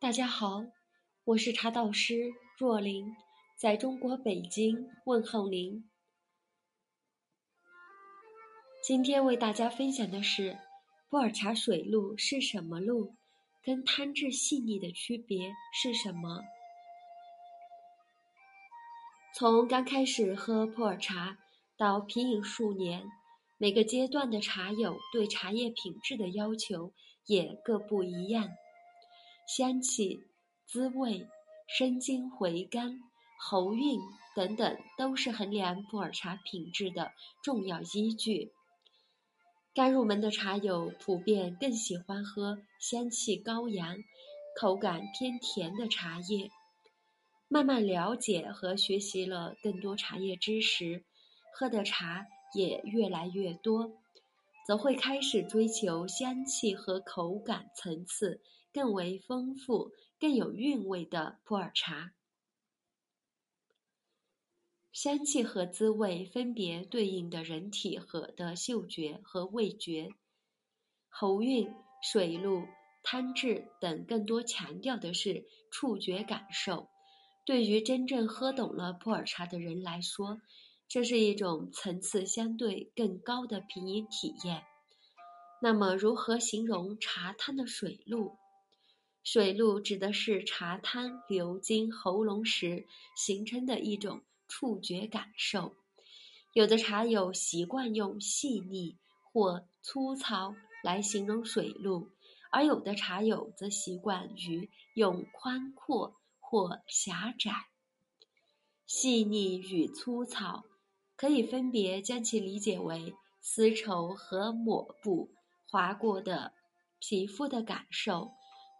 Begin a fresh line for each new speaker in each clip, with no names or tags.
大家好，我是茶道师若琳，在中国北京问候您。今天为大家分享的是普洱茶水露是什么露，跟贪质细腻的区别是什么？从刚开始喝普洱茶到品饮数年，每个阶段的茶友对茶叶品质的要求也各不一样。香气、滋味、生津回甘、喉韵等等，都是衡量普洱茶品质的重要依据。刚入门的茶友普遍更喜欢喝香气高扬、口感偏甜的茶叶。慢慢了解和学习了更多茶叶知识，喝的茶也越来越多，则会开始追求香气和口感层次。更为丰富、更有韵味的普洱茶，香气和滋味分别对应的人体和的嗅觉和味觉，喉韵、水路、汤质等更多强调的是触觉感受。对于真正喝懂了普洱茶的人来说，这是一种层次相对更高的品饮体验。那么，如何形容茶汤的水路？水路指的是茶汤流经喉咙时形成的一种触觉感受。有的茶友习惯用细腻或粗糙来形容水路，而有的茶友则习惯于用宽阔或狭窄。细腻与粗糙，可以分别将其理解为丝绸和抹布划过的皮肤的感受。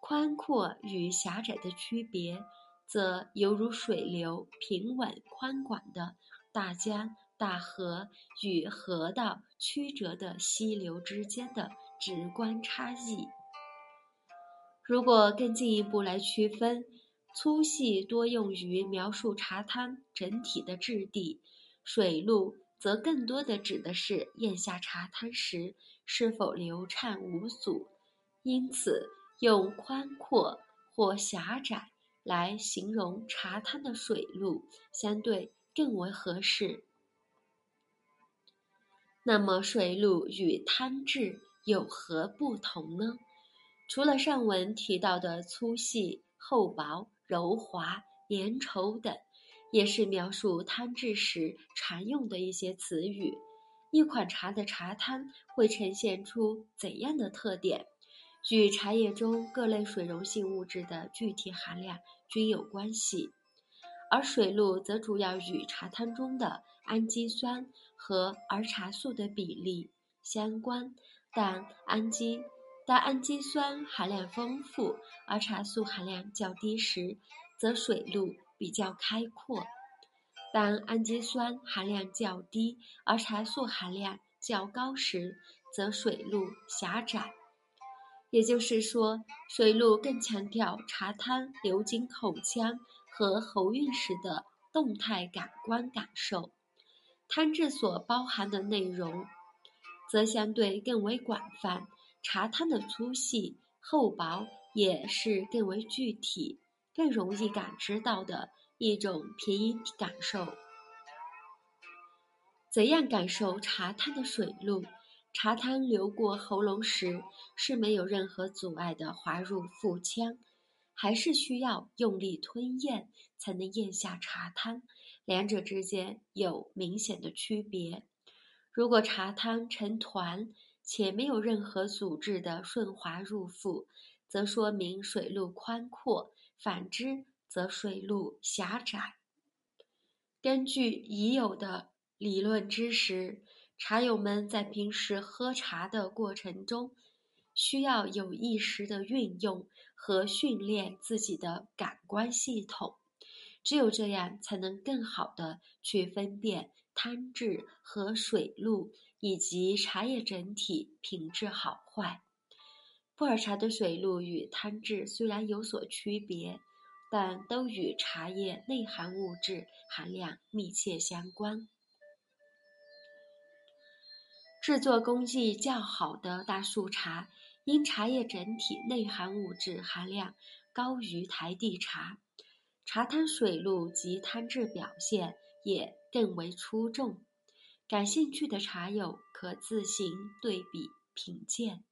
宽阔与狭窄的区别，则犹如水流平稳宽广的大江大河与河道曲折的溪流之间的直观差异。如果更进一步来区分，粗细多用于描述茶汤整体的质地，水路则更多的指的是咽下茶汤时是否流畅无阻。因此。用宽阔或狭窄来形容茶汤的水路，相对更为合适。那么，水路与汤质有何不同呢？除了上文提到的粗细、厚薄、柔滑、粘稠等，也是描述汤质时常用的一些词语。一款茶的茶汤会呈现出怎样的特点？与茶叶中各类水溶性物质的具体含量均有关系，而水路则主要与茶汤中的氨基酸和儿茶素的比例相关。但氨基当氨基酸含量丰富，儿茶素含量较低时，则水路比较开阔；当氨基酸含量较低，而茶素含量较高时，则水路狭窄。也就是说，水路更强调茶汤流经口腔和喉韵时的动态感官感受，汤质所包含的内容，则相对更为广泛。茶汤的粗细、厚薄也是更为具体、更容易感知到的一种品饮感受。怎样感受茶汤的水路？茶汤流过喉咙时是没有任何阻碍的滑入腹腔，还是需要用力吞咽才能咽下茶汤？两者之间有明显的区别。如果茶汤成团且没有任何阻滞的顺滑入腹，则说明水路宽阔；反之，则水路狭窄。根据已有的理论知识。茶友们在平时喝茶的过程中，需要有意识的运用和训练自己的感官系统，只有这样，才能更好的去分辨汤质和水路以及茶叶整体品质好坏。普洱茶的水路与汤质虽然有所区别，但都与茶叶内含物质含量密切相关。制作工艺较好的大树茶，因茶叶整体内含物质含量高于台地茶，茶汤水路及汤质表现也更为出众。感兴趣的茶友可自行对比品鉴。